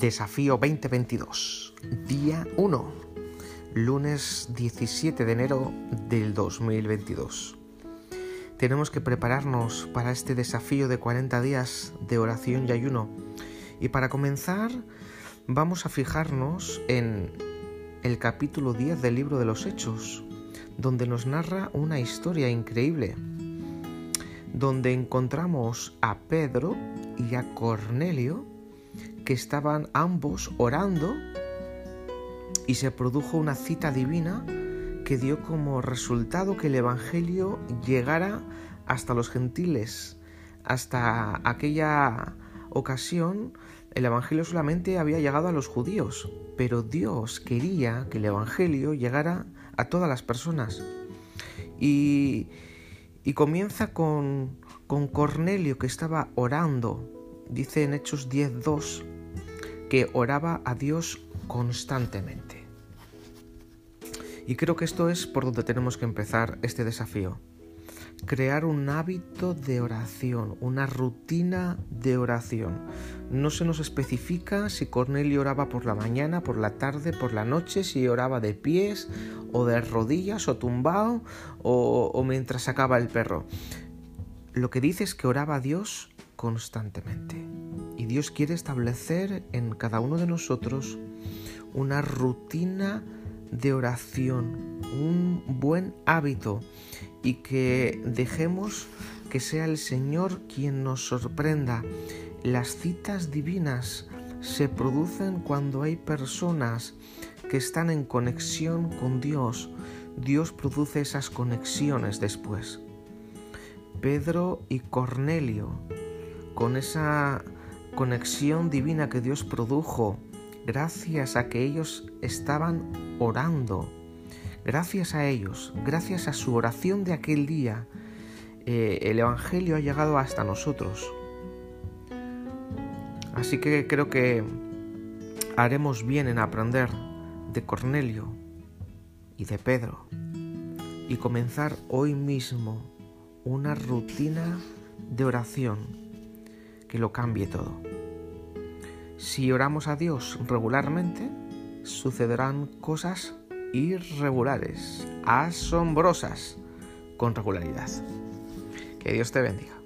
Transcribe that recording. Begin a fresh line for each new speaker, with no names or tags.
Desafío 2022, día 1, lunes 17 de enero del 2022. Tenemos que prepararnos para este desafío de 40 días de oración y ayuno. Y para comenzar, vamos a fijarnos en el capítulo 10 del libro de los Hechos, donde nos narra una historia increíble, donde encontramos a Pedro y a Cornelio, que estaban ambos orando y se produjo una cita divina que dio como resultado que el Evangelio llegara hasta los gentiles. Hasta aquella ocasión el Evangelio solamente había llegado a los judíos, pero Dios quería que el Evangelio llegara a todas las personas. Y, y comienza con, con Cornelio que estaba orando dice en Hechos 10.2 que oraba a Dios constantemente. Y creo que esto es por donde tenemos que empezar este desafío. Crear un hábito de oración, una rutina de oración. No se nos especifica si Cornelio oraba por la mañana, por la tarde, por la noche, si oraba de pies o de rodillas o tumbado o, mientras sacaba el perro. Lo que dice es que oraba a Dios constantemente. Y Dios quiere establecer en cada uno de nosotros una rutina de oración, un buen hábito y que dejemos que sea el Señor quien nos sorprenda. Las citas divinas se producen cuando hay personas que están en conexión con Dios. Dios produce esas conexiones después. Pedro y Cornelio con esa conexión divina que Dios produjo, gracias a que ellos estaban orando, gracias a ellos, gracias a su oración de aquel día, eh, el Evangelio ha llegado hasta nosotros. Así que creo que haremos bien en aprender de Cornelio y de Pedro y comenzar hoy mismo una rutina de oración que lo cambie todo. Si oramos a Dios regularmente, sucederán cosas irregulares, asombrosas, con regularidad. Que Dios te bendiga.